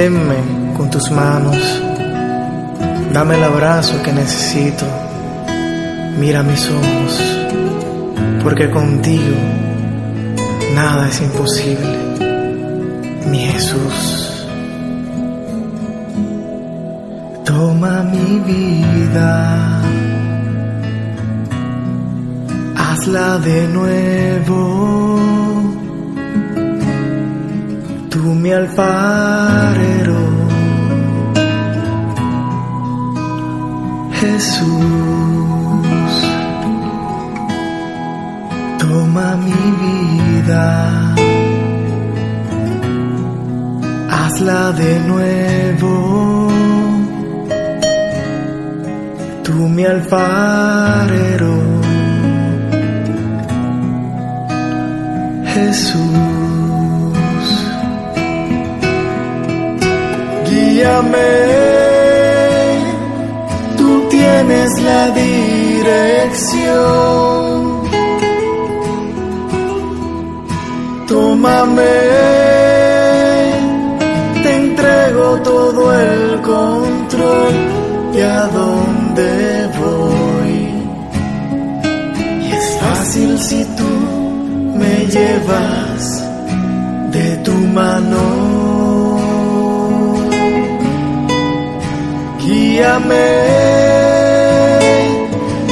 sosténme con tus manos. Dame el abrazo que necesito. Mira mis ojos, porque contigo nada es imposible. Mi Jesús. Toma mi vida, hazla de nuevo. Tú mi alfarero, Jesús. Toma mi vida, hazla de nuevo. Tú mi alfarero, Jesús. Tú tienes la dirección. Tómame, te entrego todo el control de a dónde voy. Y es fácil si tú me llevas de tu mano. Guíame,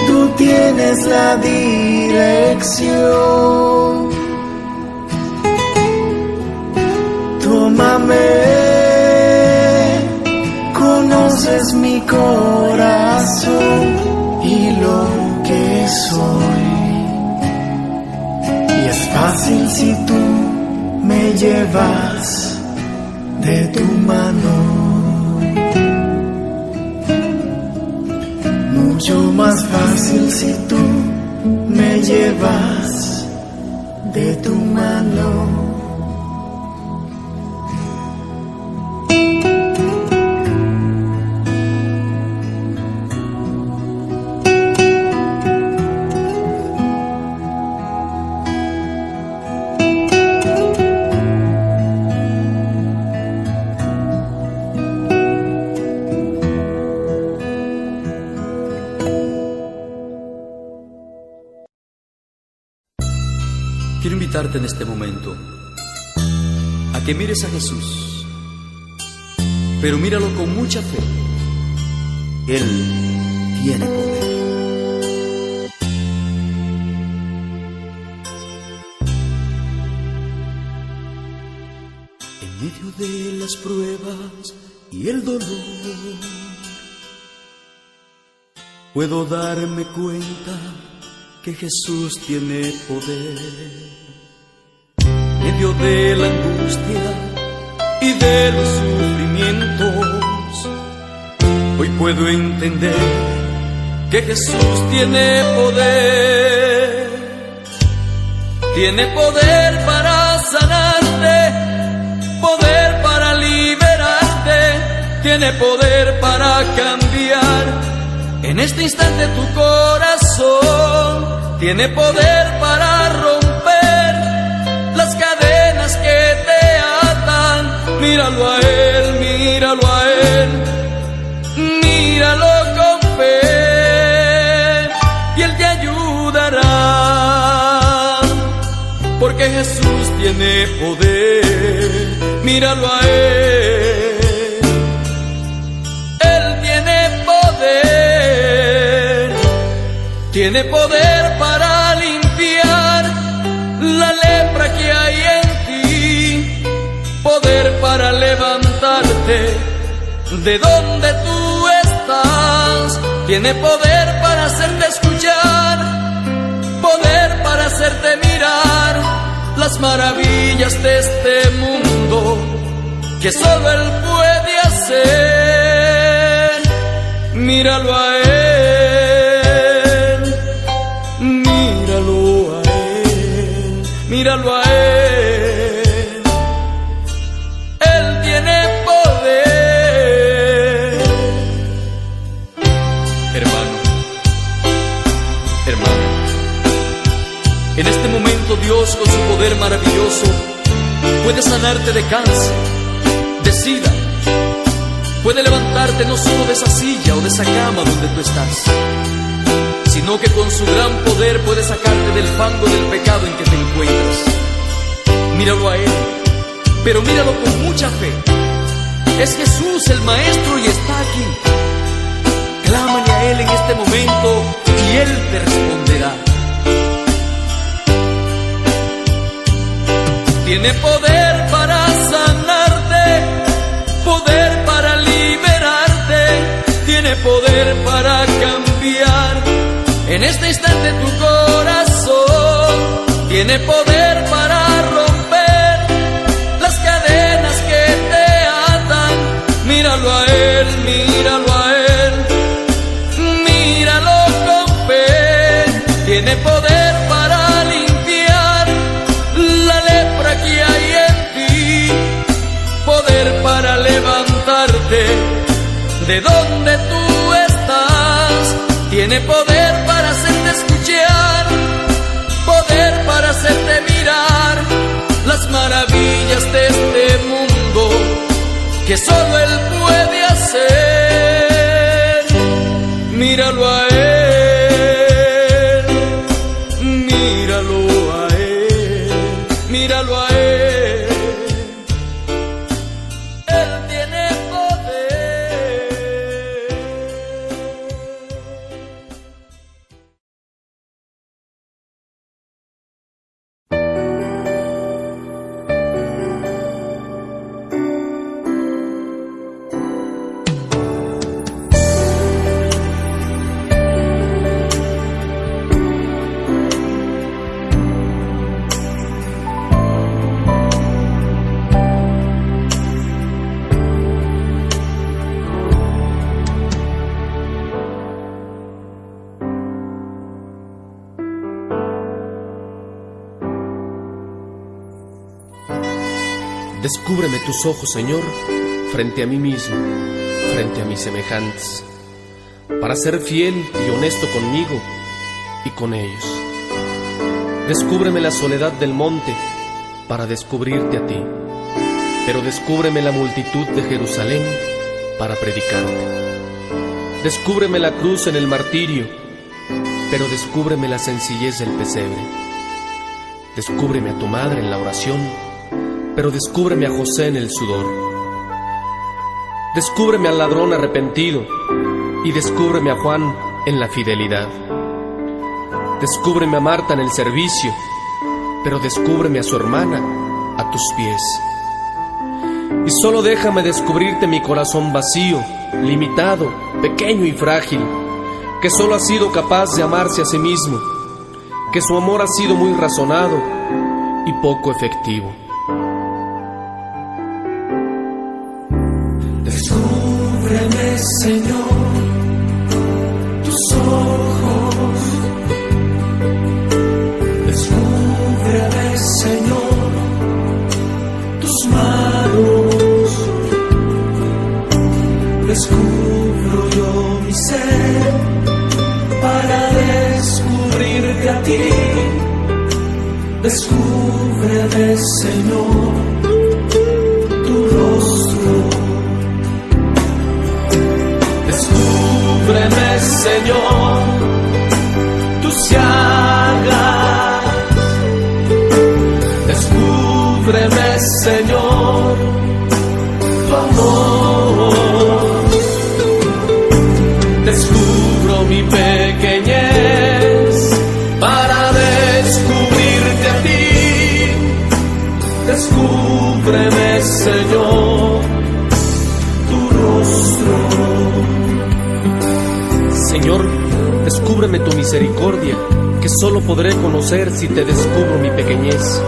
tú tienes la dirección. Tómame, conoces mi corazón y lo que soy. Y es fácil si tú me llevas de tu mano. Me llevas de tu mano. En este momento a que mires a Jesús, pero míralo con mucha fe. Él tiene poder. En medio de las pruebas y el dolor, puedo darme cuenta que Jesús tiene poder. De la angustia y de los sufrimientos, puedo entender que Jesús tiene poder. Tiene poder para sanarte, poder para liberarte, tiene poder para cambiar en este instante tu corazón, tiene poder para Míralo a Él, míralo a Él, míralo con fe. Y Él te ayudará. Porque Jesús tiene poder, míralo a Él. Él tiene poder, tiene poder para levantarte. De donde tú estás, tiene poder para hacerte escuchar, poder para hacerte mirar las maravillas de este mundo que solo Él puede hacer. Míralo a Él, poder maravilloso puede sanarte de cáncer, de sida, puede levantarte no solo de esa silla o de esa cama donde tú estás, sino que con su gran poder puede sacarte del fango del pecado en que te encuentras. Míralo a Él, pero míralo con mucha fe. Es Jesús el Maestro y está aquí. Clámale a Él en este momento y Él te responderá. Tiene poder para sanarte, poder para liberarte, tiene poder para cambiar. En este instante tu corazón, tiene poder para de donde tú estás, tiene poder para hacerte escuchar, poder para hacerte mirar las maravillas de este mundo que solo tus ojos, Señor, frente a mí mismo, frente a mis semejantes, para ser fiel y honesto conmigo y con ellos. Descúbreme la soledad del monte para descubrirte a ti, pero descúbreme la multitud de Jerusalén para predicarte. Descúbreme la cruz en el martirio, pero descúbreme la sencillez del pesebre. Descúbreme a tu madre en la oración pero descúbreme a José en el sudor. Descúbreme al ladrón arrepentido y descúbreme a Juan en la fidelidad. Descúbreme a Marta en el servicio, pero descúbreme a su hermana a tus pies. Y solo déjame descubrirte mi corazón vacío, limitado, pequeño y frágil, que solo ha sido capaz de amarse a sí mismo, que su amor ha sido muy razonado y poco efectivo. Descubrirte a ti. Descúbreme, Señor, tu rostro. Descúbreme, Señor, tus llagas. Descúbreme, Señor, tu misericordia, que solo podré conocer si te descubro mi pequeñez.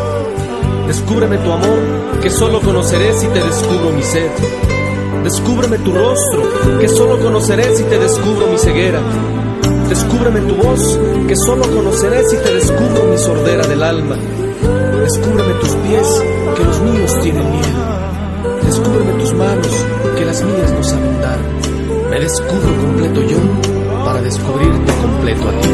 Descúbreme tu amor, que solo conoceré si te descubro mi sed. Descúbreme tu rostro, que solo conoceré si te descubro mi ceguera. Descúbreme tu voz, que solo conoceré si te descubro mi sordera del alma. Descúbreme tus pies, que los míos tienen miedo. Descúbreme tus manos, que las mías no saben dar. Me descubro completo yo para descubrirte completo a ti.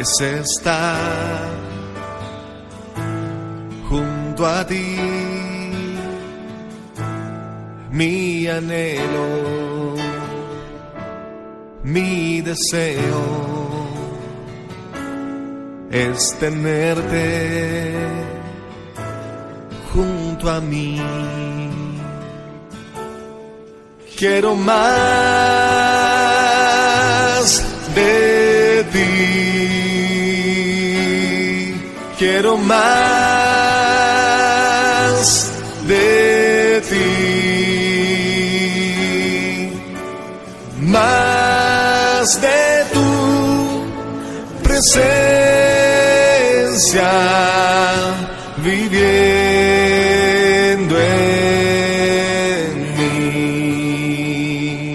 Es estar junto a ti. Mi anhelo, mi deseo es tenerte junto a mí. Quiero más de quiero más de ti, más de tu presencia viviendo en mí,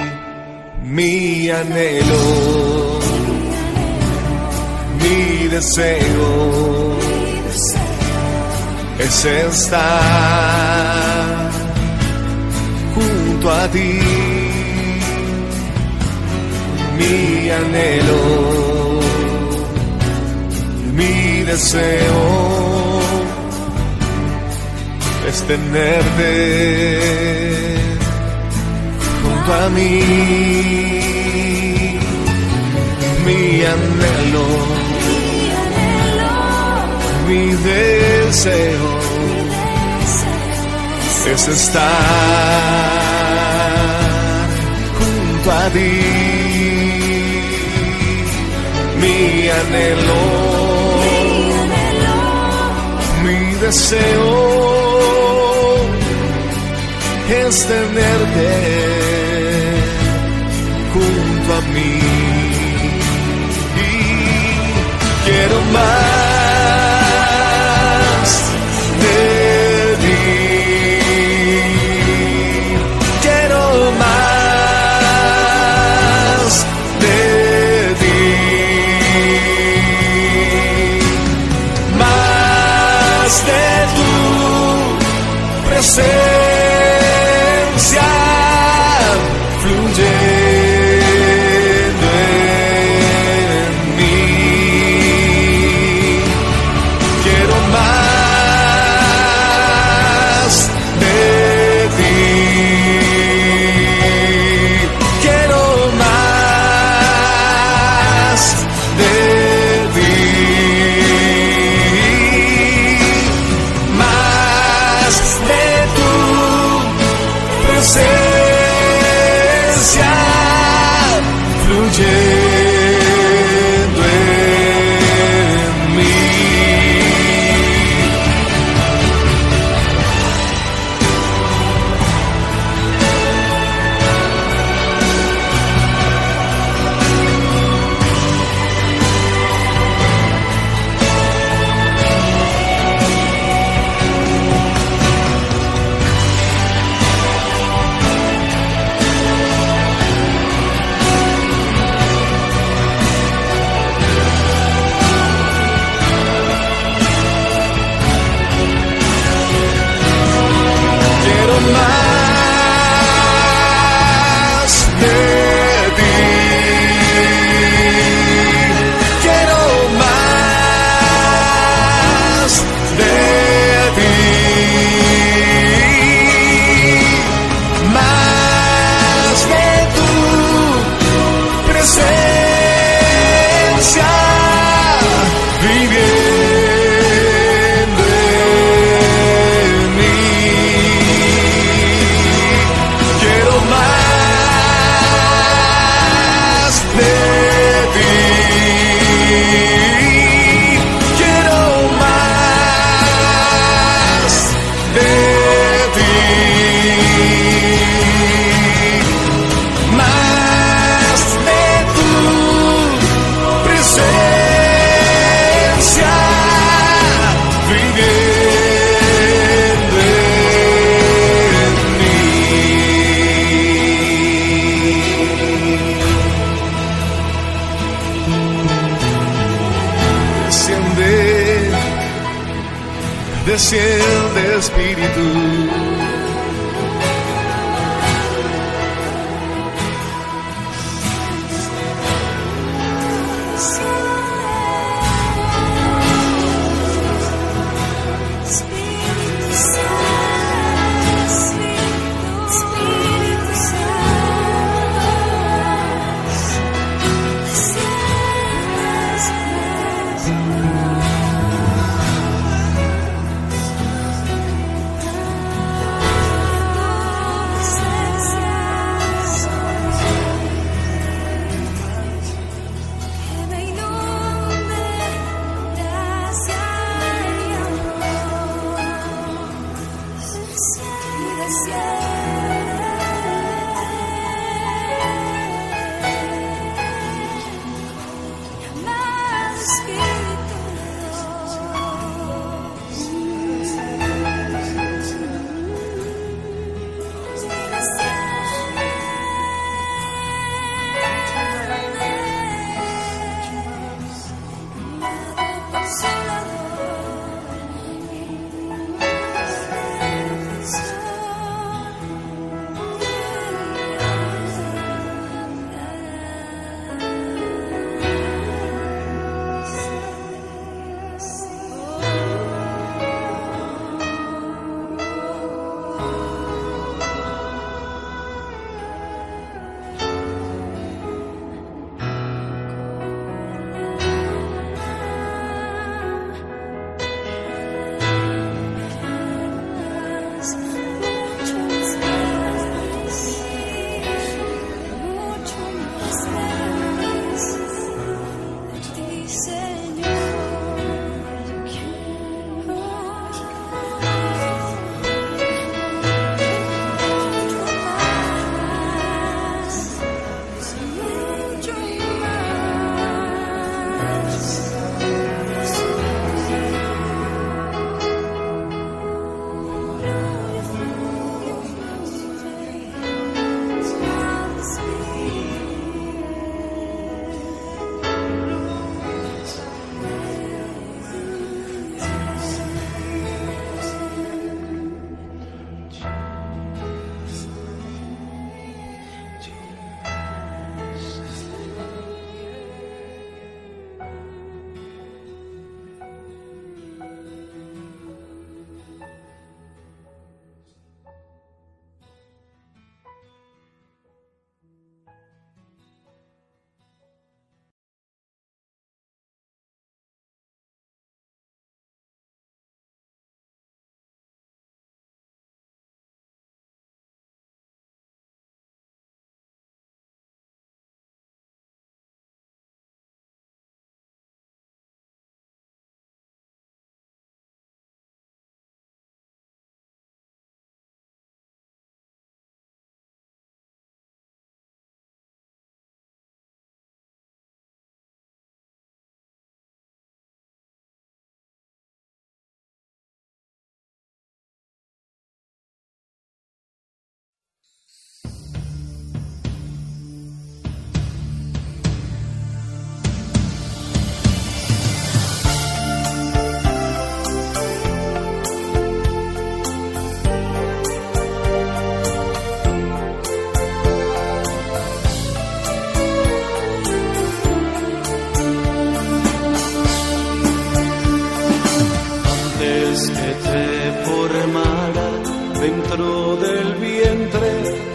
mi anhelo, mi deseo es estar junto a ti. Mi anhelo, mi deseo es tenerte junto a mí. Mi anhelo deseo es estar junto a ti. Mi anhelo, mi deseo es tenerte junto a mí. Quiero más say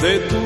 de tu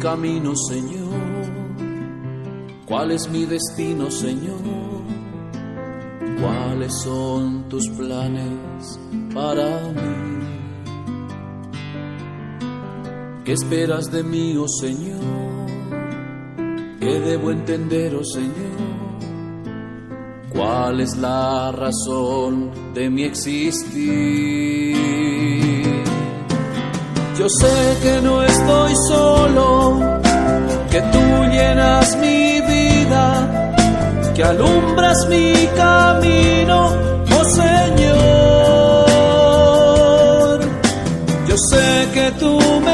camino, Señor? ¿Cuál es mi destino, Señor? ¿Cuáles son tus planes para mí? ¿Qué esperas de mí, oh Señor? ¿Qué debo entender, oh Señor? ¿Cuál es la razón de mi existir? Yo sé que no estoy solo, que tú llenas mi vida, que alumbras mi camino, oh Señor. Yo sé que tú me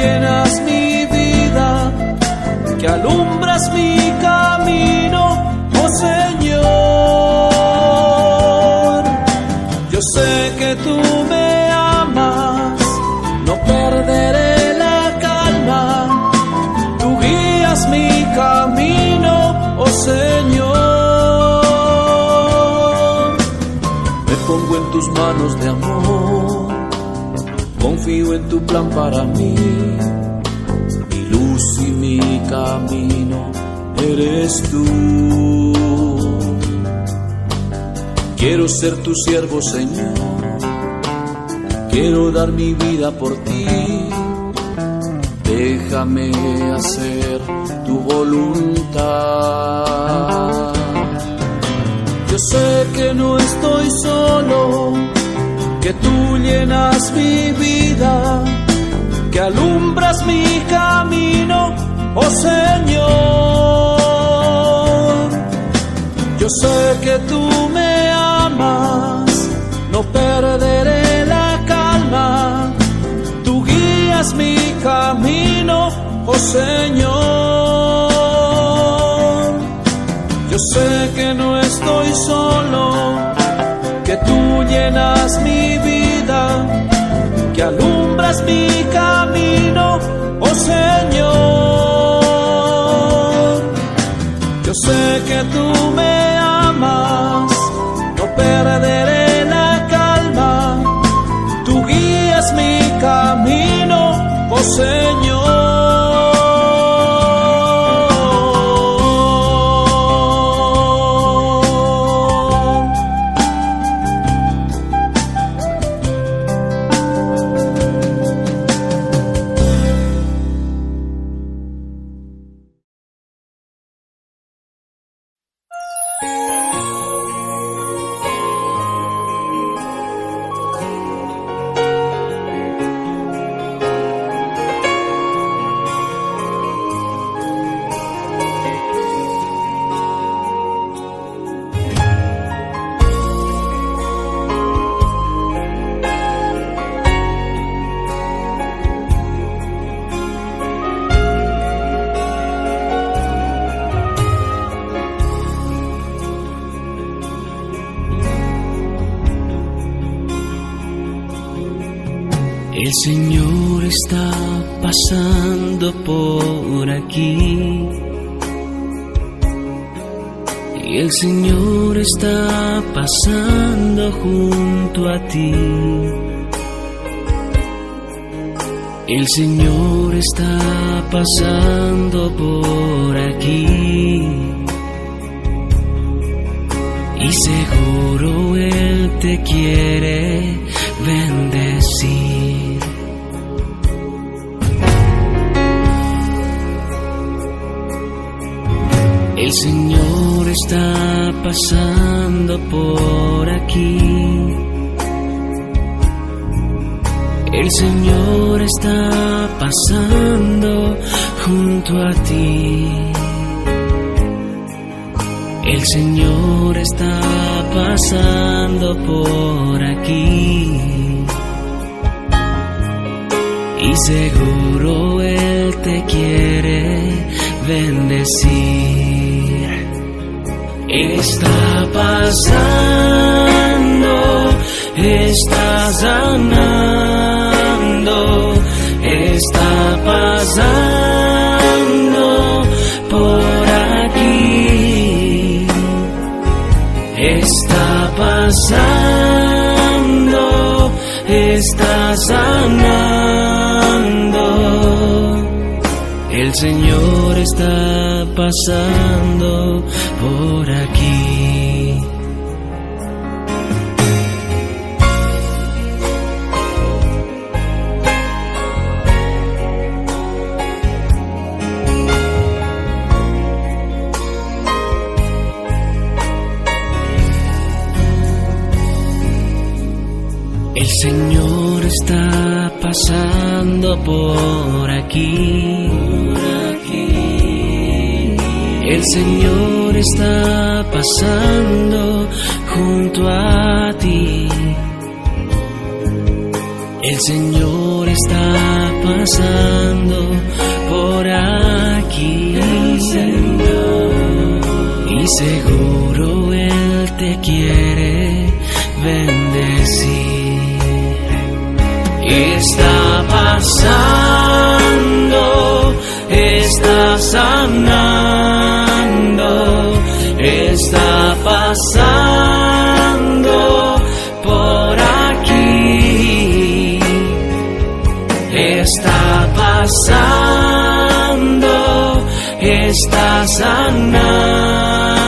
llenas mi vida, que alumbras mi camino, oh Señor. Yo sé que tú me amas, no perderé la calma, tú guías mi camino, oh Señor. Me pongo en tus manos de amor, confío en tu plan para mí, mi luz y mi camino eres tú. Quiero ser tu siervo, Señor. Quiero dar mi vida por ti. Déjame hacer tu voluntad. Yo sé que no estoy solo, que tú llenas mi vida, que alumbras mi camino, oh Señor. Yo sé que tú me amas, no perderé la calma. Tú guías mi camino, oh Señor. Yo sé que no estoy solo, que tú llenas mi alumbras mi camino, oh Señor. Yo sé que tú me amas, no perderé la calma. Tú guías mi camino, oh Señor. Está pasando, está sanando, está pasando por aquí. Está pasando, El Señor está pasando por aquí. El Señor está pasando por aquí. El Señor está pasando junto a ti. El Señor está pasando por aquí. Y seguro Él te quiere bendecir. Está pasando, está sanando, pasando por aquí. Está pasando, está sanando.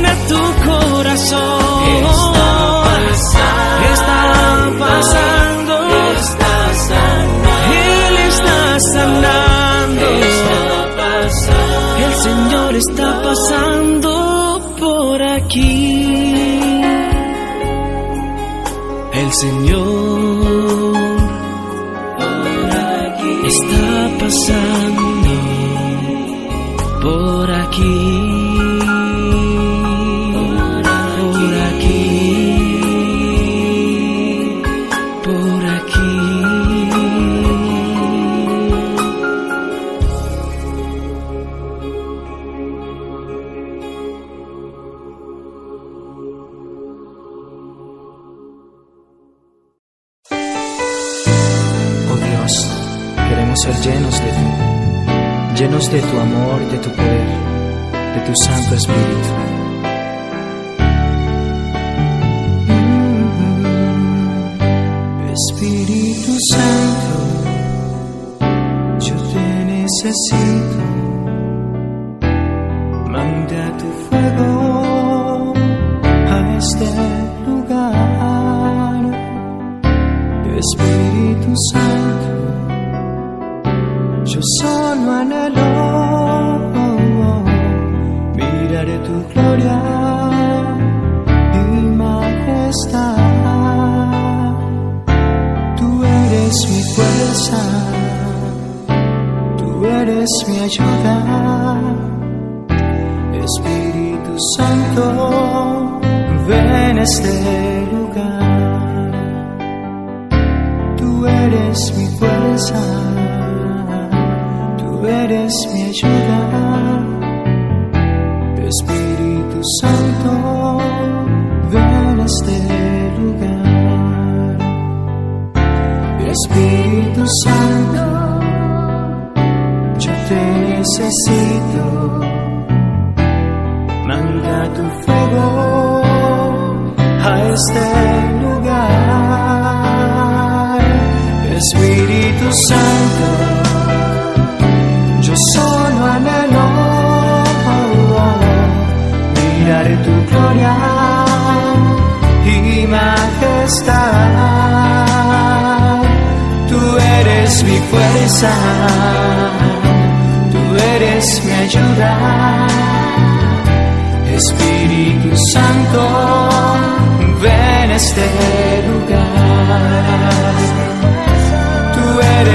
Llena tu corazón. Está pasando. Él está sanando. El Señor está pasando por aquí. El Señor está pasando tu Santo Espíritu.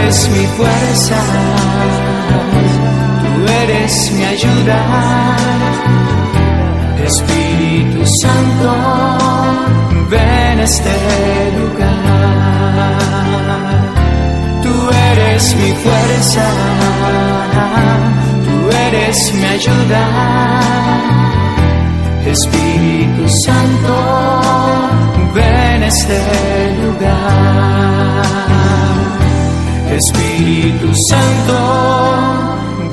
Eres mi fuerza, tú eres mi ayuda. Espíritu Santo, ven a este lugar. Tú eres mi fuerza, tú eres mi ayuda. Espíritu Santo, ven a este lugar. Espíritu Santo,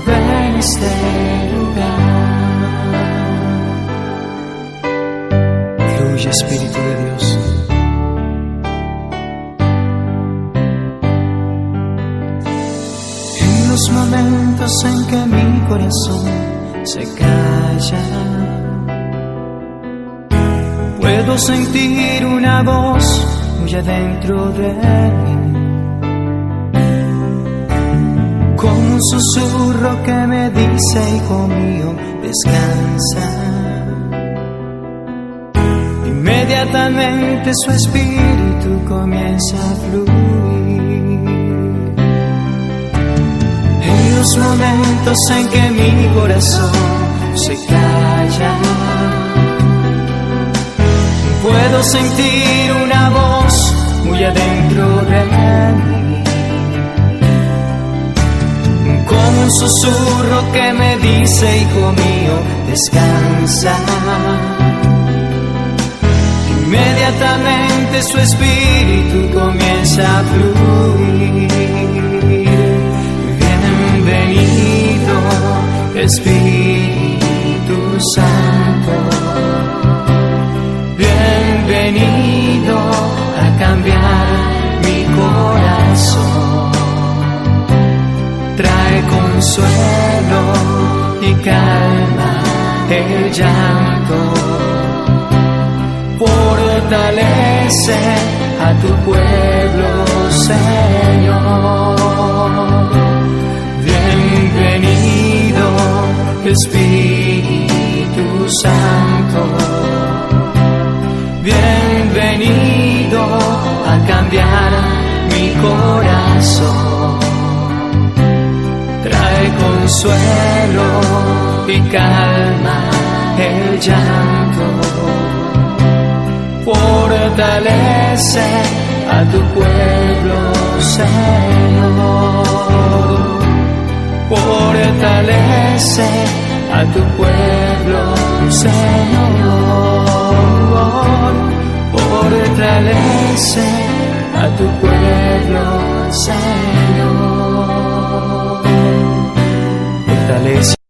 ven a este lugar. Fluye Espíritu de Dios. En los momentos en que mi corazón se calla, puedo sentir una voz muy adentro de mí como un susurro que me dice, hijo mío, descansa. Inmediatamente su espíritu comienza a fluir. En los momentos en que mi corazón se calla, puedo sentir una voz muy adentro de mí. Como un susurro que me dice, hijo mío, descansa. Inmediatamente su espíritu comienza a fluir. Bienvenido, Espíritu Santo. Bienvenido a cambiar mi corazón. Consuelo y calma el llanto fortalece a tu pueblo, Señor. Bienvenido, Espíritu Santo. Bienvenido a cambiar mi corazón. Consuelo y calma el llanto fortalece a tu pueblo, Señor. Fortalece a tu pueblo, Señor. Fortalece a tu pueblo, Señor. Fortalece.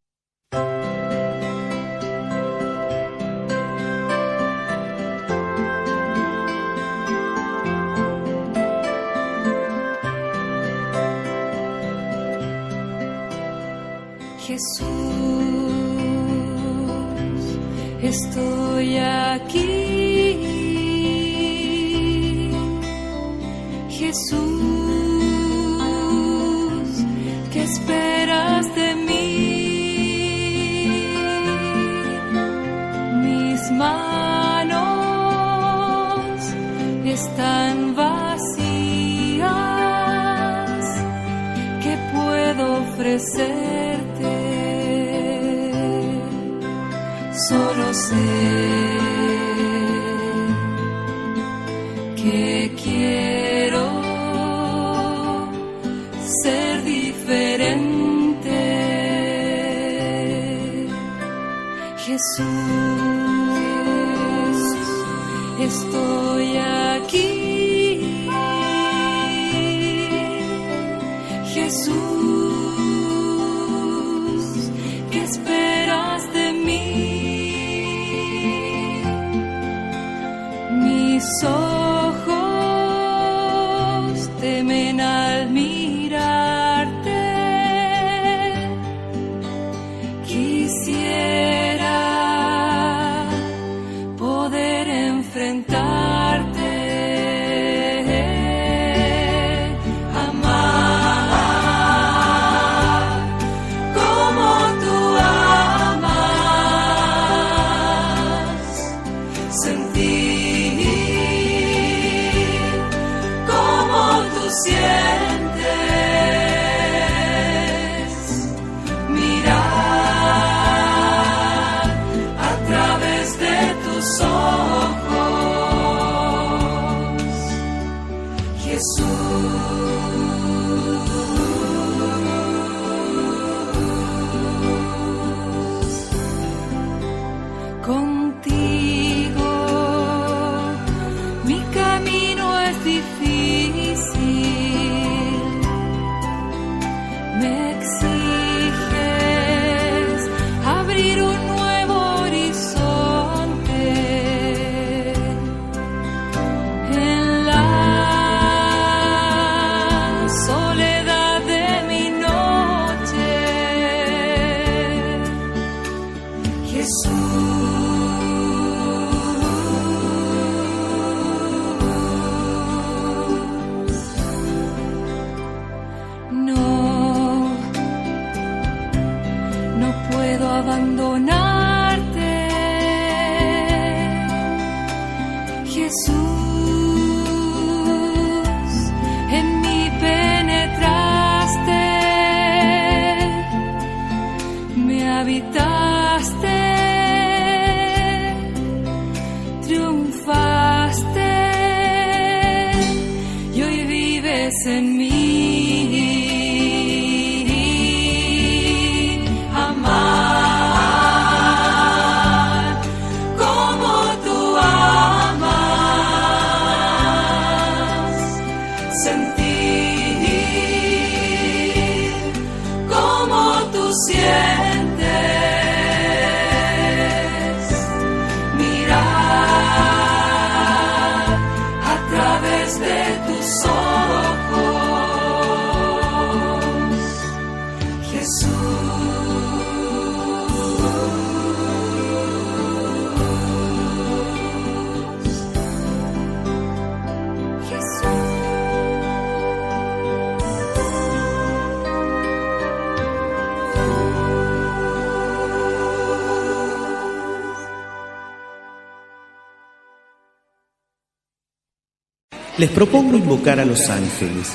Les propongo invocar a los ángeles.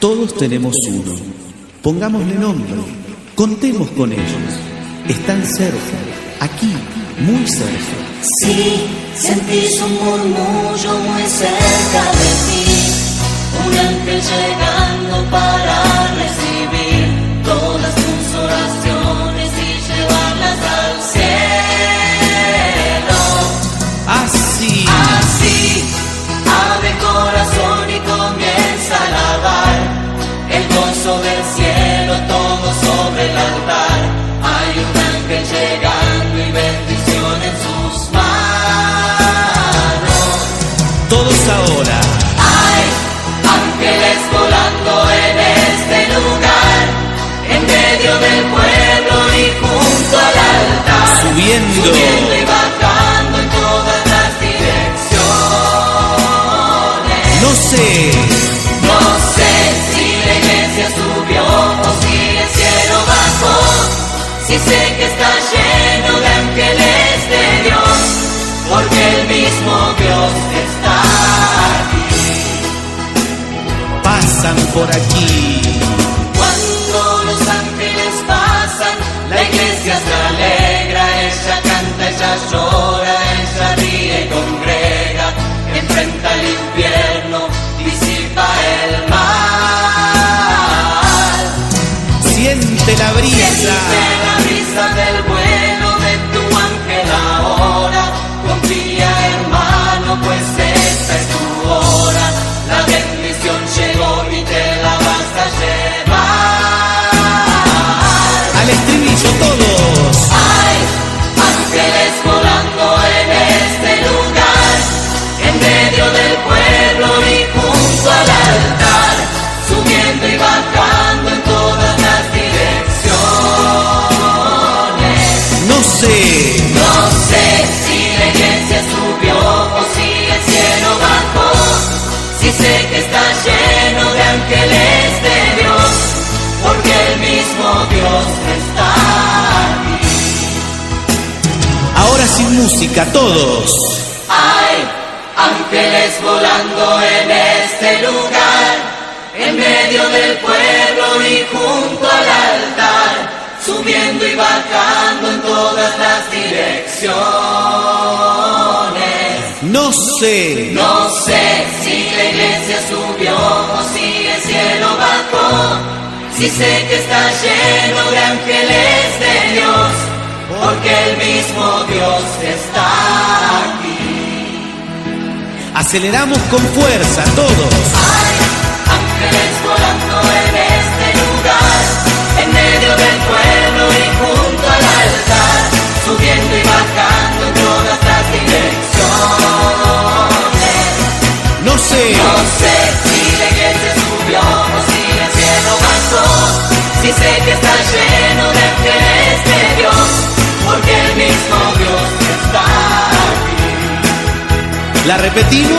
Todos tenemos uno. Pongámosle nombre. Contemos con ellos. Están cerca, aquí, muy cerca. Si sentís un murmullo muy cerca de ti, un ángel llegando para recibir Y bajando en todas las direcciones. No sé. No sé si la iglesia subió o si el cielo bajó. Si sé que está lleno de ángeles de Dios, porque el mismo Dios está aquí. Pasan por aquí. Cuando los ángeles pasan, la iglesia ella canta, ella llora, ella ríe y congrega, enfrenta el infierno, disipa el mal. Siente la brisa. Siente la brisa del sé. No sé si la iglesia subió o si el cielo bajó, si sé que está lleno de ángeles de Dios, porque el mismo Dios está aquí. Ahora sin música, todos. Hay ángeles volando en este lugar, en medio del pueblo y junto al altar, subiendo y bajando en todas las direcciones. No sé. No sé si la iglesia subió o si el cielo bajó, si sé que está lleno de ángeles de Dios, porque el mismo Dios está aquí. Aceleramos con fuerza, todos. Hay ángeles medio del pueblo y junto al altar, subiendo y bajando en todas las direcciones. No sé, no sé si la iglesia subió o si el cielo bajó, si sé que está lleno de fieles de Dios, porque el mismo Dios está aquí. La repetimos.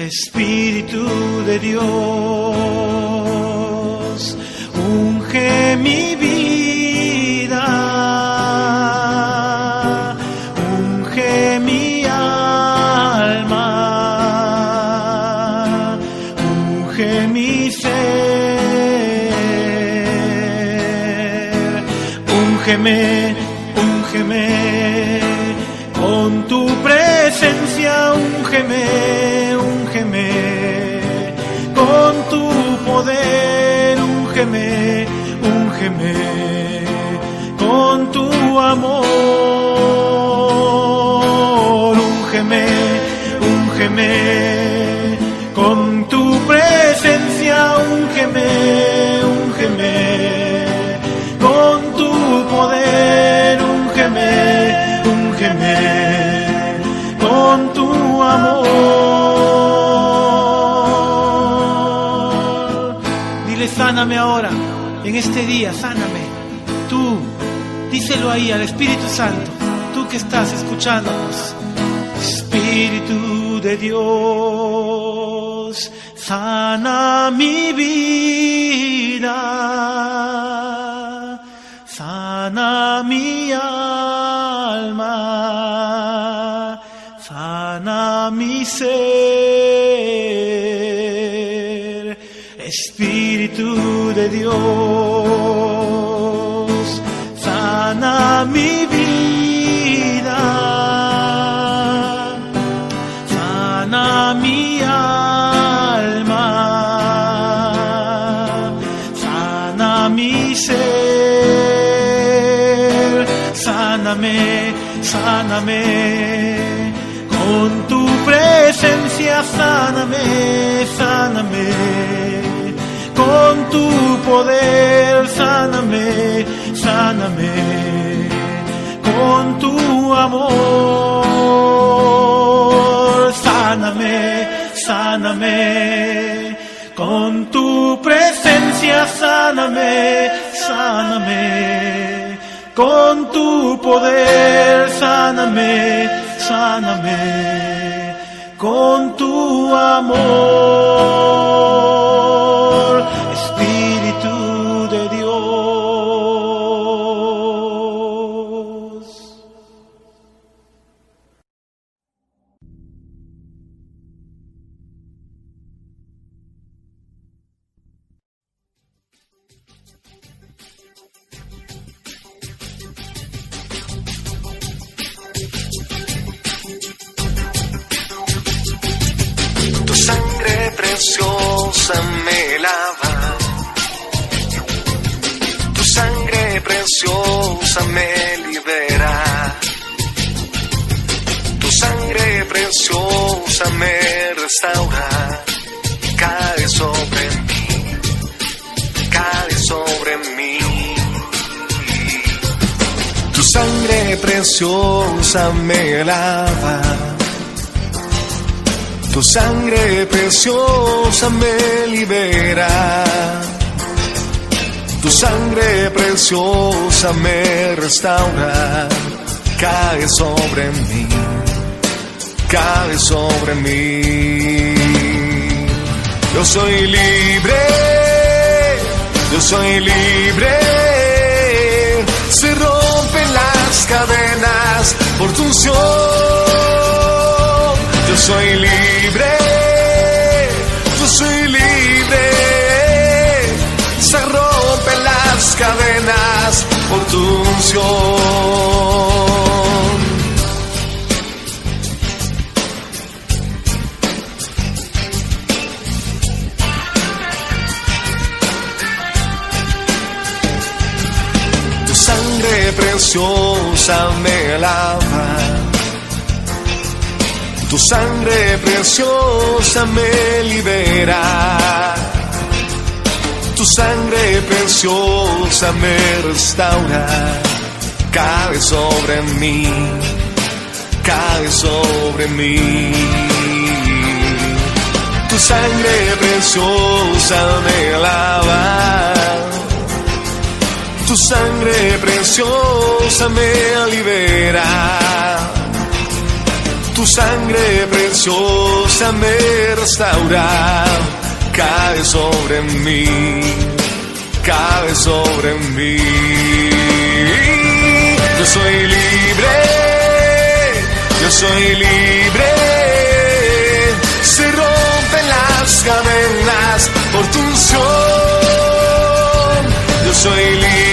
Espíritu de Dios, unge mi vida, unge mi alma, unge mi ser, ungeme. Con tu amor, úngeme, úngeme con tu presencia, úngeme, úngeme con tu poder, úngeme, úngeme con tu amor. Dile, sáname ahora en este día, sáname. Tú, díselo ahí al Espíritu Santo, tú que estás escuchándonos. Espíritu de Dios, sana mi vida, sana mi alma, sana mi ser. poder, sáname, sáname con tu amor, sáname, sáname con tu presencia, sáname, sáname con tu poder, sáname, sáname con tu amor. Preciosa me restaura. Cae sobre mí. Cae sobre mí. Yo soy libre. Yo soy libre. Se rompen las cadenas por tu unción. Yo soy libre, yo soy libre. Cadenas por tu unción. Tu sangre preciosa me lava. Tu sangre preciosa me libera. Tu sangre preciosa me restaura. Cae sobre mí. Cae sobre mí. Tu sangre preciosa me lava. Tu sangre preciosa me libera. Tu sangre preciosa me restaura. Cae sobre mí. Cae sobre mí. Yo soy libre. Yo soy libre. Se rompen las cadenas por tu unción. Yo soy libre,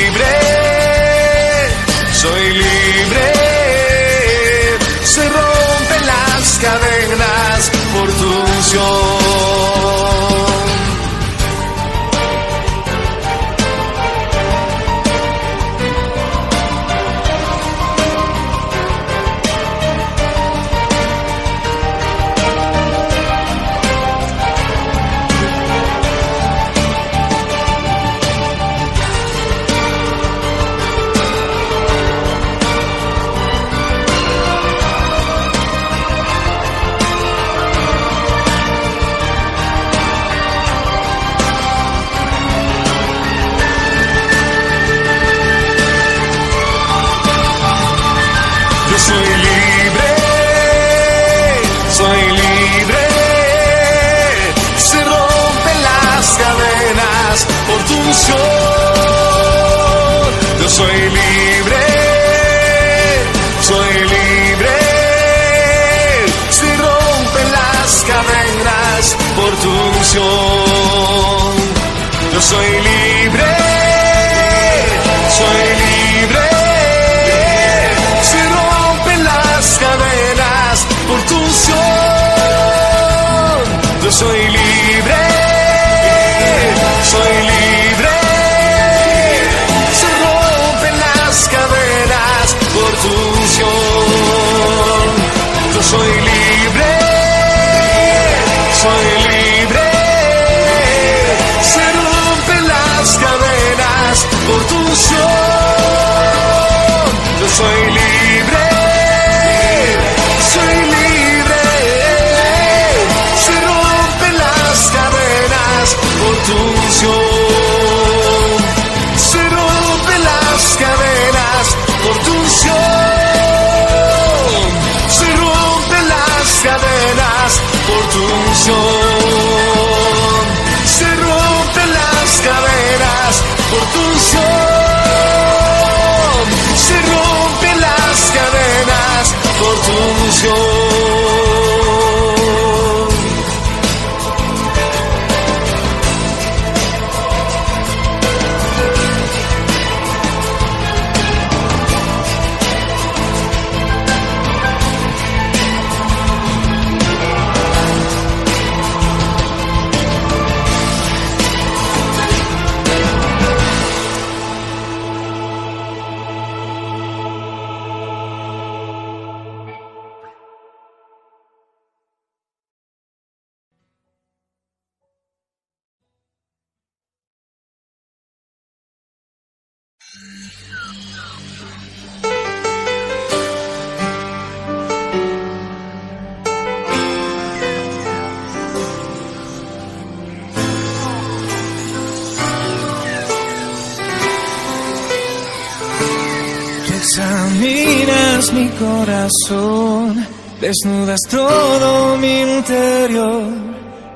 corazón, desnudas todo mi interior.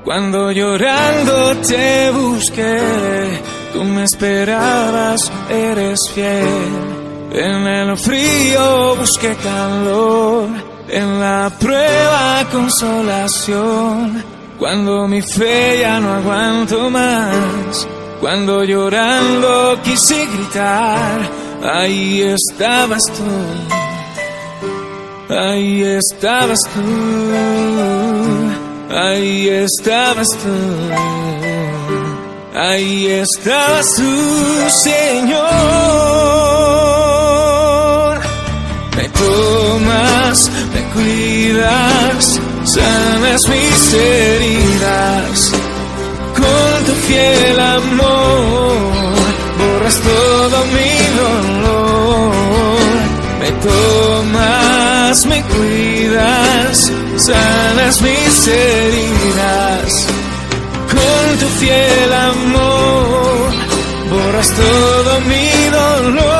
Cuando llorando te busqué, tú me esperabas, eres fiel. En el frío busqué calor, en la prueba consolación. Cuando mi fe ya no aguanto más, cuando llorando quise gritar, ahí estabas tú, ahí estabas tú, ahí estabas tú, ahí estabas tú, Señor. Me tomas, me cuidas, sanas mis heridas con tu fiel amor borras todo mi dolor. Me tomas, me cuidas, sanas mis heridas. Con tu fiel amor borras todo mi dolor.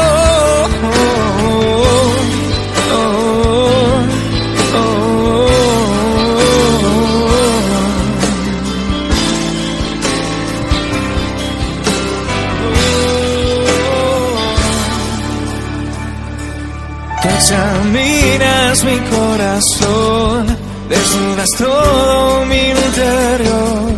Mi corazón, desnudas todo mi interior.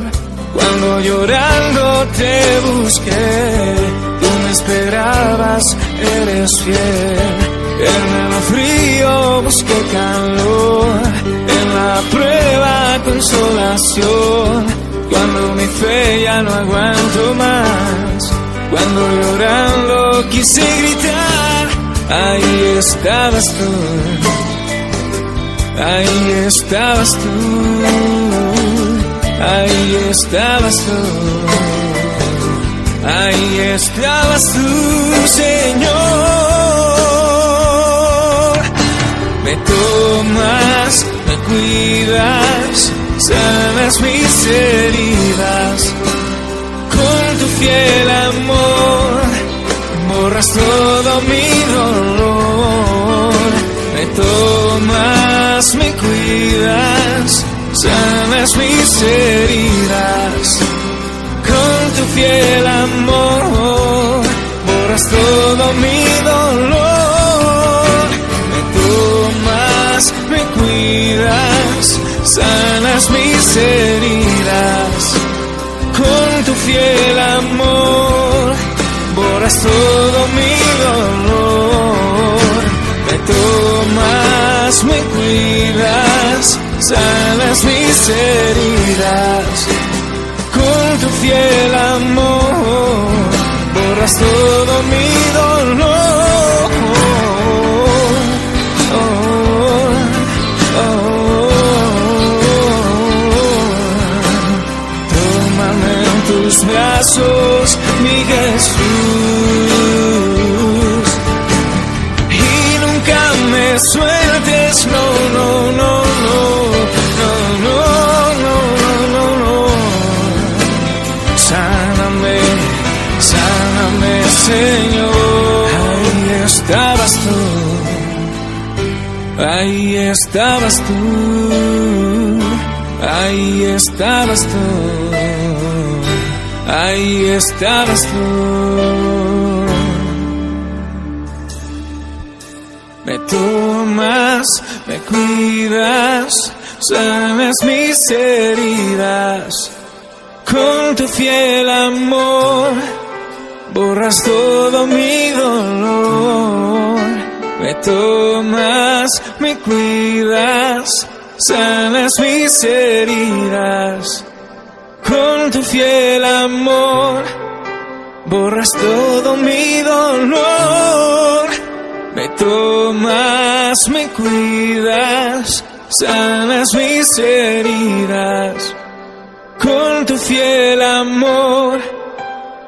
Cuando llorando te busqué, tú me esperabas, eres fiel. En el frío busqué calor, en la prueba consolación. Cuando mi fe ya no aguanto más, cuando llorando quise gritar, ahí estabas tú, ahí estabas tú, ahí estabas tú, ahí estabas tú, Señor. Me tomas, me cuidas, sanas mis heridas con tu fiel amor borras todo mi dolor. Me tomas, me cuidas, sanas mis heridas. Con tu fiel amor, borras todo mi dolor. Me tomas, me cuidas, sanas mis heridas. Con tu fiel amor borras todo mi dolor. Me tomas, me cuidas, sanas mis heridas. Con tu fiel amor, borras todo mi dolor. Estabas tú, ahí estabas tú. Ahí estabas tú. me tomas, me cuidas, sanas mis heridas. Con tu fiel amor, borras todo mi dolor. Me tomas, cuidas, sanas mis heridas. Con tu fiel amor, borras todo mi dolor. Me tomas, me cuidas, sanas mis heridas. Con tu fiel amor,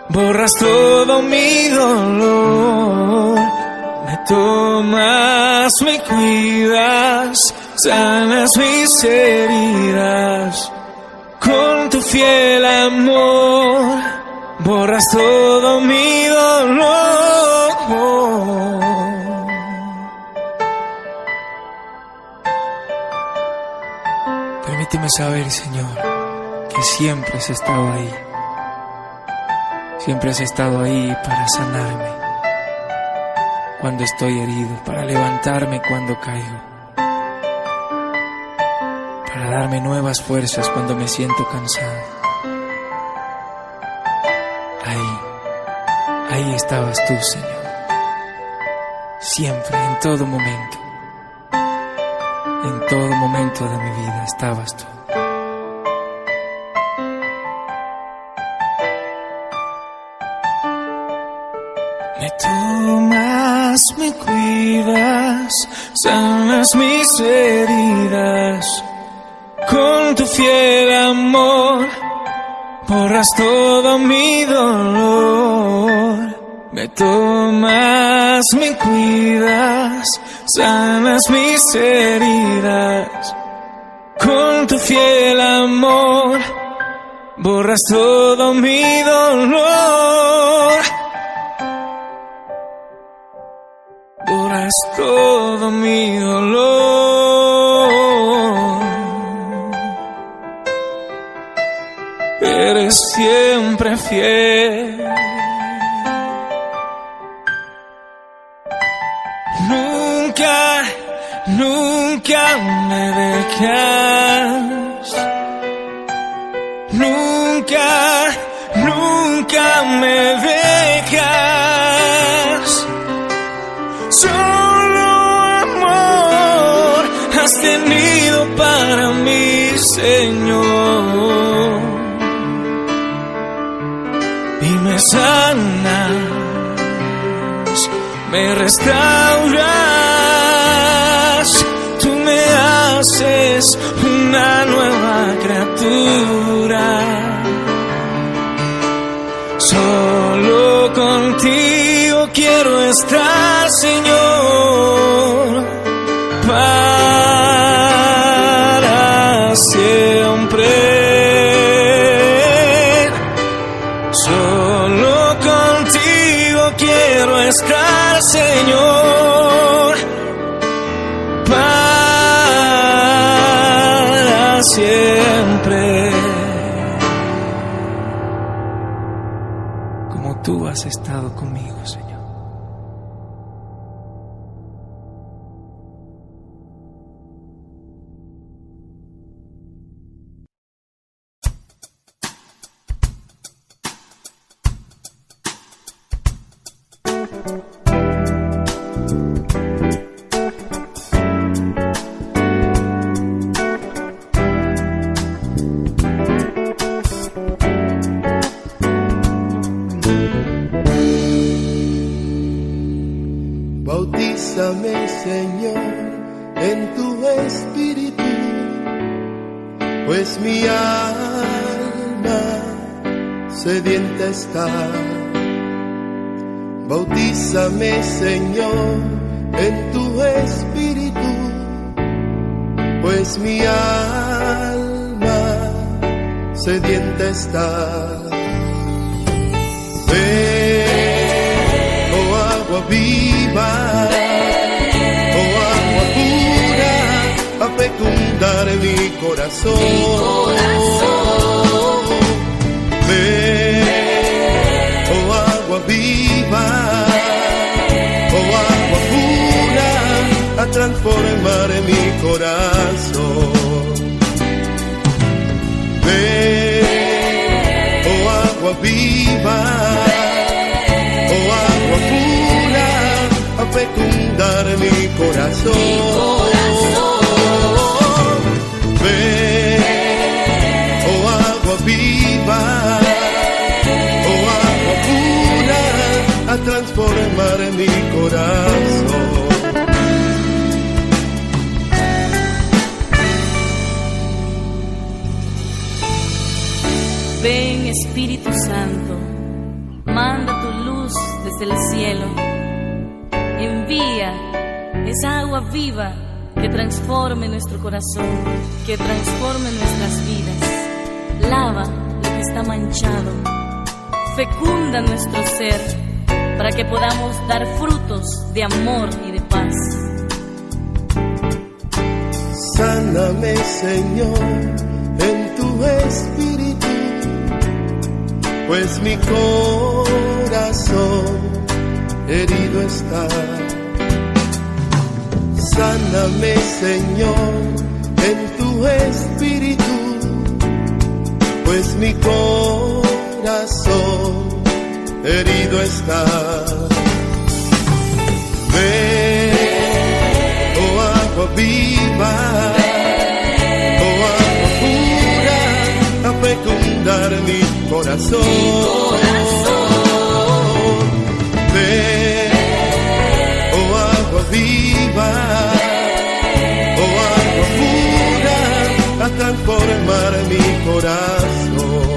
borras todo mi dolor. Me tomas, me cuidas, sanas mis heridas. Con tu fiel amor, borras todo mi dolor. Permíteme saber, Señor, que siempre has estado ahí. Siempre has estado ahí para sanarme cuando estoy herido, para levantarme cuando caigo, para darme nuevas fuerzas cuando me siento cansado. Ahí, ahí estabas tú, Señor. Siempre, en todo momento. En todo momento de mi vida estabas tú. Heridas. Con tu fiel amor, borras todo mi dolor. Me tomas, me cuidas, sanas mis heridas. Con tu fiel amor, borras todo mi dolor. Borras todo mi dolor. Nunca, nunca me dejas. Nunca, nunca me dejas. Solo amor has tenido para mí, Señor. Sanas, me restauras, tú me haces una nueva criatura. Quiero estar, Señor, para siempre. Como tú has estado conmigo, corazón herido está. Sáname, Señor, en tu espíritu, pues mi corazón herido está. Ven, oh agua viva, mi corazón. Ven, oh agua viva, oh agua pura, a transformar mi corazón.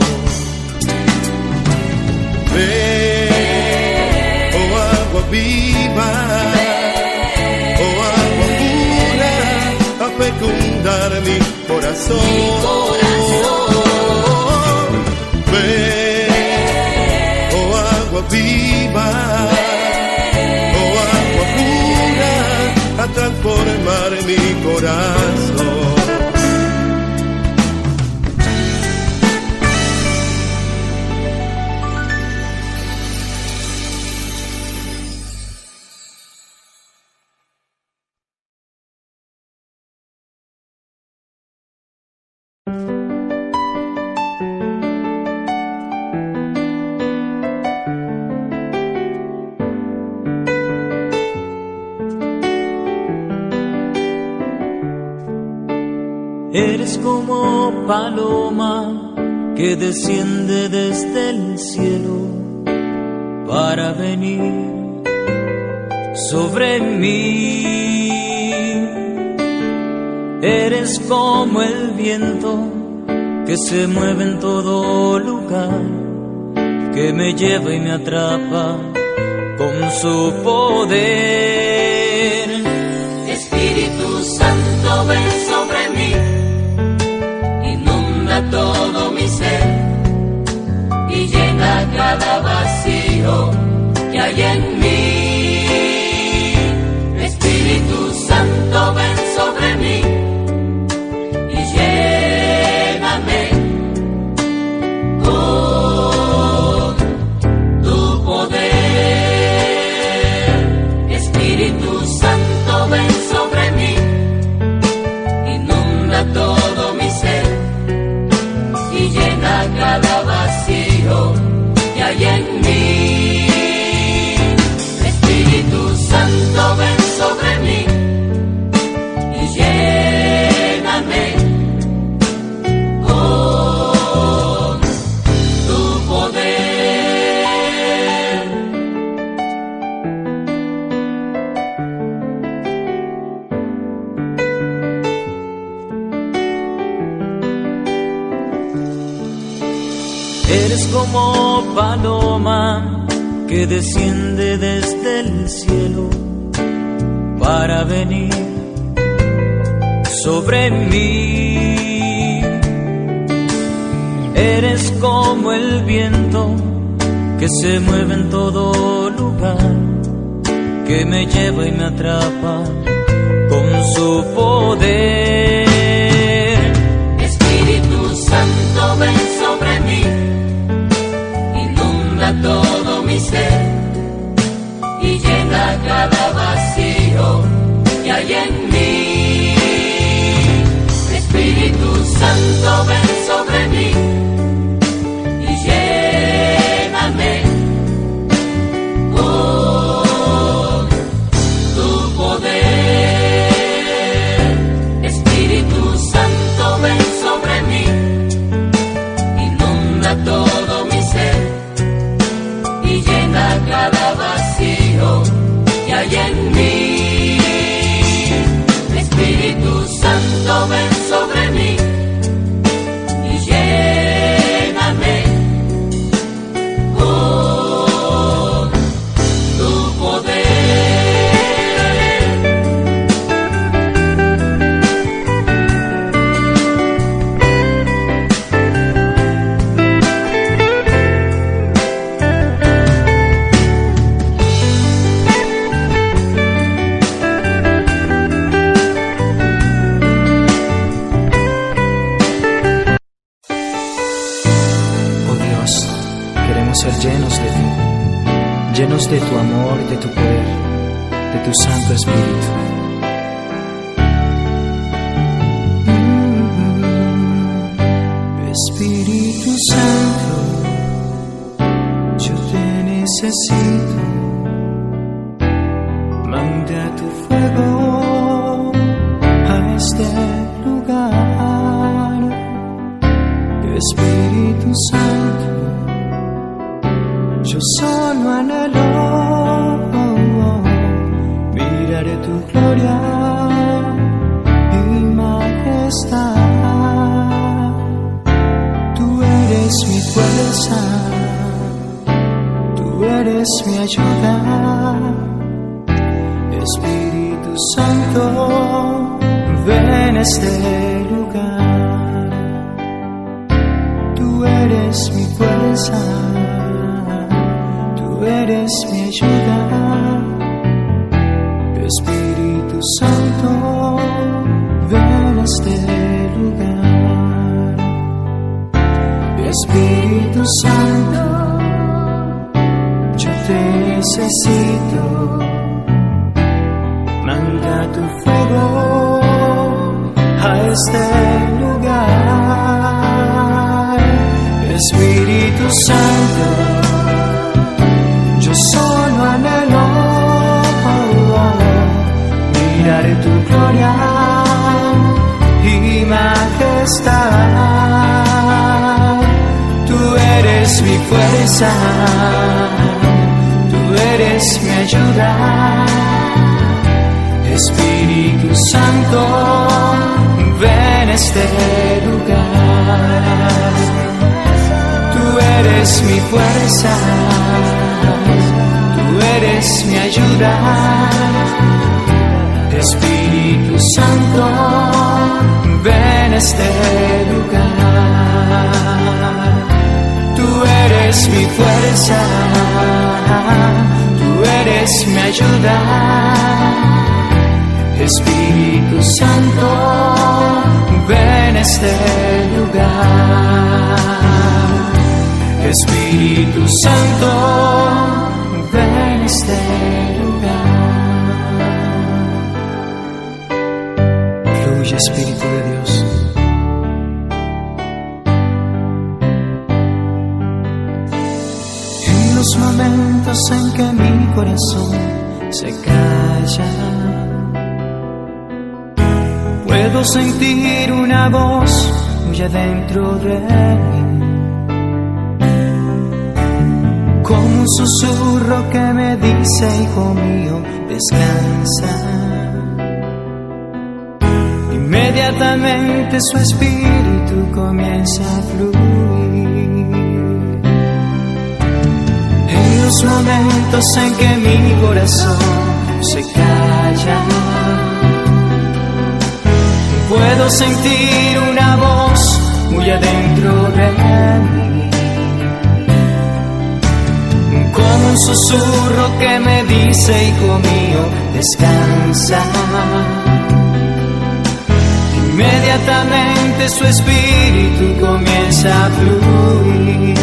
Ven, oh agua viva, oh agua pura, a fecundar mi corazón. Ven, oh agua viva, oh agua pura, a transformar mi corazón. Paloma que desciende desde el cielo para venir sobre mí. Eres como el viento que se mueve en todo lugar, que me lleva y me atrapa con su poder. Espíritu Santo, ven cada vacío que hay en. Todo lugar, que me lleva y me atrapa Espíritu Santo, yo solo anhelo mirar tu gloria y majestad. Tú eres mi fuerza, tú eres mi ayuda. Espíritu Santo, ven este eres mi fuerza, tú eres mi ayuda. Espíritu Santo, Santo, yo solo anhelo mirar tu gloria y majestad. Tú eres mi fuerza, tú eres mi ayuda. Espíritu Santo, ven a este lugar. Eres mi fuerza, tú eres mi ayuda. Espíritu Santo, ven a este lugar. Tú eres mi fuerza, tú eres mi ayuda. Espíritu Santo, ven a este lugar. Espíritu Santo, ven este lugar. Fluye Espíritu de Dios. En los momentos en que mi corazón se calla, puedo sentir una voz muy adentro de mí, susurro que me dice, hijo mío, descansa. Inmediatamente su espíritu comienza a fluir. En los momentos en que mi corazón se calla, puedo sentir una voz muy adentro de mí, con un susurro que me dice, hijo mío, descansa. Inmediatamente su espíritu comienza a fluir.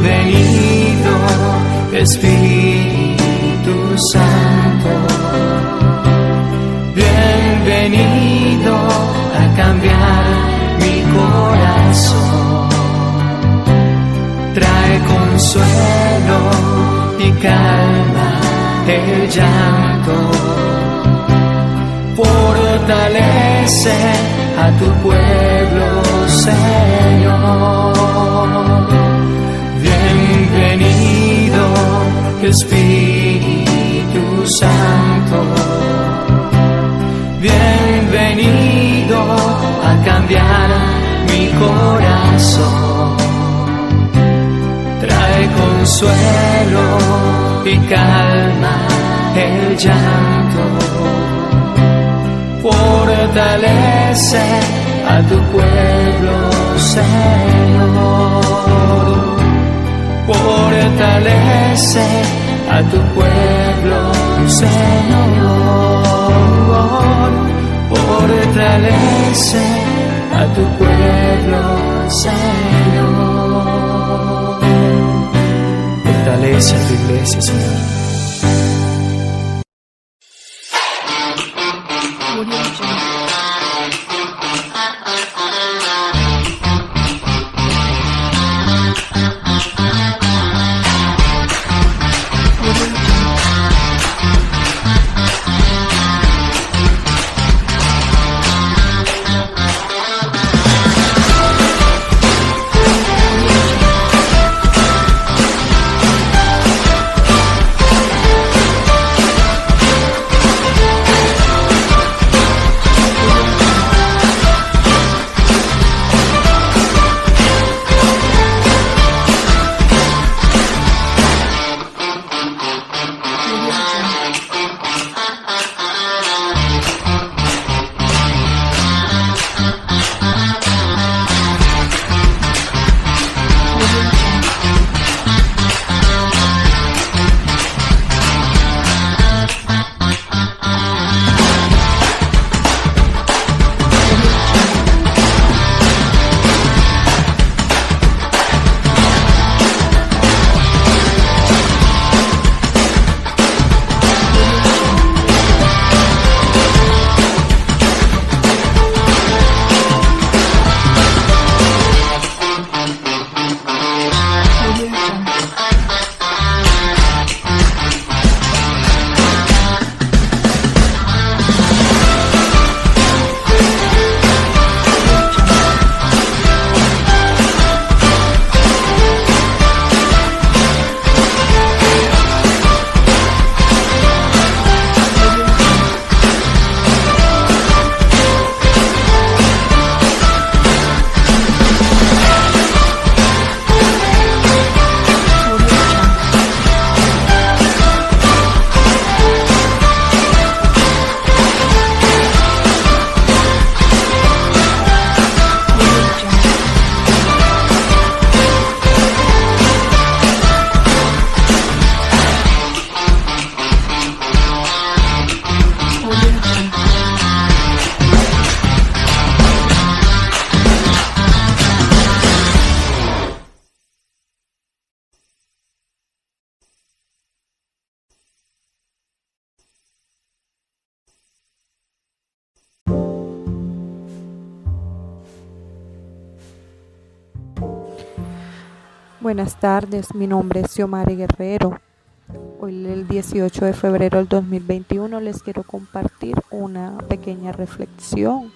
Bienvenido, Espíritu Santo. Bienvenido a cambiar mi corazón consuelo y calma el llanto. Fortalece a tu pueblo, Señor. Bienvenido, Espíritu Santo. Bienvenido a cambiar mi corazón. Consuelo y calma el llanto. Fortalece a tu pueblo, Señor. Fortalece a tu pueblo, Señor. Fortalece a tu pueblo, Señor. Fortalece a tu iglesia. Tardes, mi nombre es Xiomari Guerrero. Hoy el 18 de febrero del 2021 les quiero compartir una pequeña reflexión.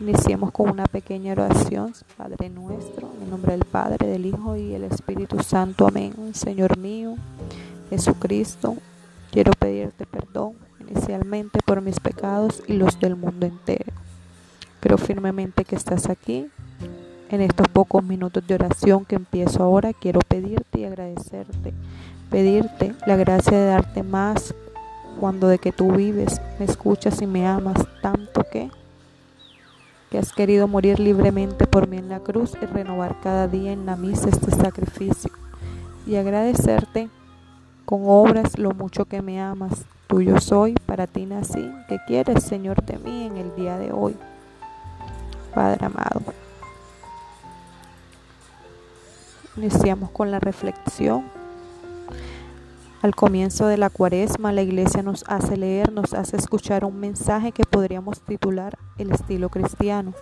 Iniciemos con una pequeña oración. Padre nuestro, en nombre del Padre, del Hijo y el Espíritu Santo. Amén. Señor mío, Jesucristo, quiero pedirte perdón inicialmente por mis pecados y los del mundo entero. Creo firmemente que estás aquí en estos pocos minutos de oración que empiezo ahora, quiero pedirte y agradecerte, pedirte la gracia de darte más cuando de que tú vives, me escuchas y me amas tanto que que has querido morir libremente por mí en la cruz y renovar cada día en la misa este sacrificio y agradecerte con obras lo mucho que me amas. Tuyo soy, para ti nací, que quieres, Señor, de mí en el día de hoy. Padre amado. Iniciamos con la reflexión. Al comienzo de la cuaresma, la iglesia nos hace leer, nos hace escuchar un mensaje que podríamos titular el estilo cristiano.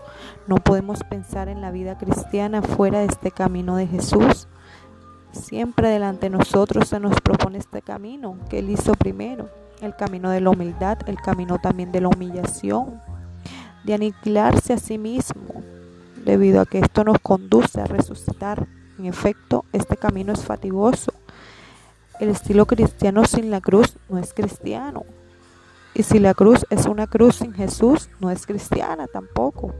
No podemos pensar en la vida cristiana fuera de este camino de Jesús, Siempre delante de nosotros se nos propone este camino que Él hizo primero, el camino de la humildad, el camino también de la humillación, de aniquilarse a sí mismo, debido a que esto nos conduce a resucitar. En efecto, este camino es fatigoso. El estilo cristiano sin la cruz no es cristiano. Y si la cruz es una cruz sin Jesús, no es cristiana tampoco.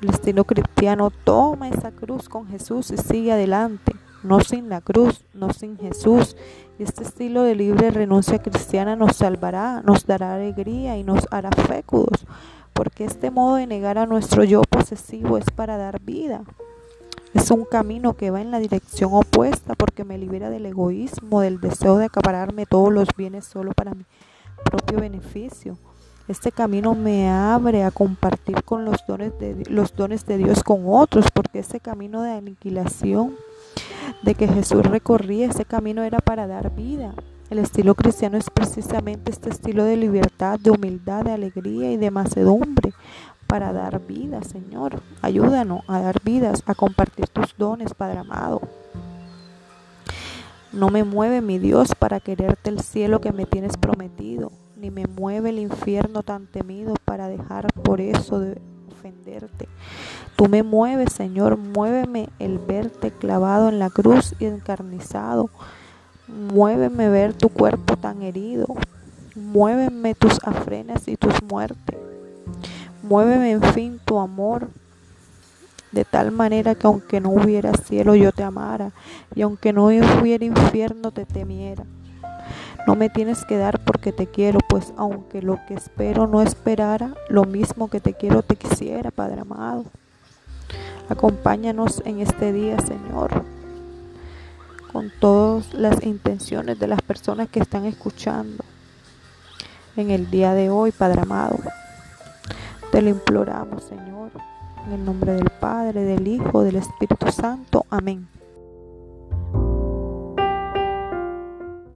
El estilo cristiano toma esa cruz con Jesús y sigue adelante, no sin la cruz, no sin Jesús. Y este estilo de libre renuncia cristiana nos salvará, nos dará alegría y nos hará fécudos, porque este modo de negar a nuestro yo posesivo es para dar vida. Es un camino que va en la dirección opuesta porque me libera del egoísmo, del deseo de acapararme todos los bienes solo para mi propio beneficio. Este camino me abre a compartir con los dones de, los dones de Dios con otros, porque ese camino de aniquilación de que Jesús recorría, ese camino era para dar vida. El estilo cristiano es precisamente este estilo de libertad, de humildad, de alegría y de macedumbre para dar vida, Señor. Ayúdanos a dar vidas, a compartir tus dones, Padre amado. No me mueve mi Dios para quererte el cielo que me tienes prometido, ni me mueve el infierno tan temido para dejar por eso de ofenderte. Tú me mueves, Señor, muéveme el verte clavado en la cruz y encarnizado. Muéveme ver tu cuerpo tan herido. Muéveme tus afrenas y tus muertes. Muéveme en fin tu amor, de tal manera que aunque no hubiera cielo yo te amara, y aunque no hubiera infierno te temiera. No me tienes que dar porque te quiero, pues aunque lo que espero no esperara, lo mismo que te quiero te quisiera, Padre amado. Acompáñanos en este día, Señor, con todas las intenciones de las personas que están escuchando en el día de hoy, Padre amado. Te lo imploramos, Señor, en el nombre del Padre, del Hijo, del Espíritu Santo. Amén.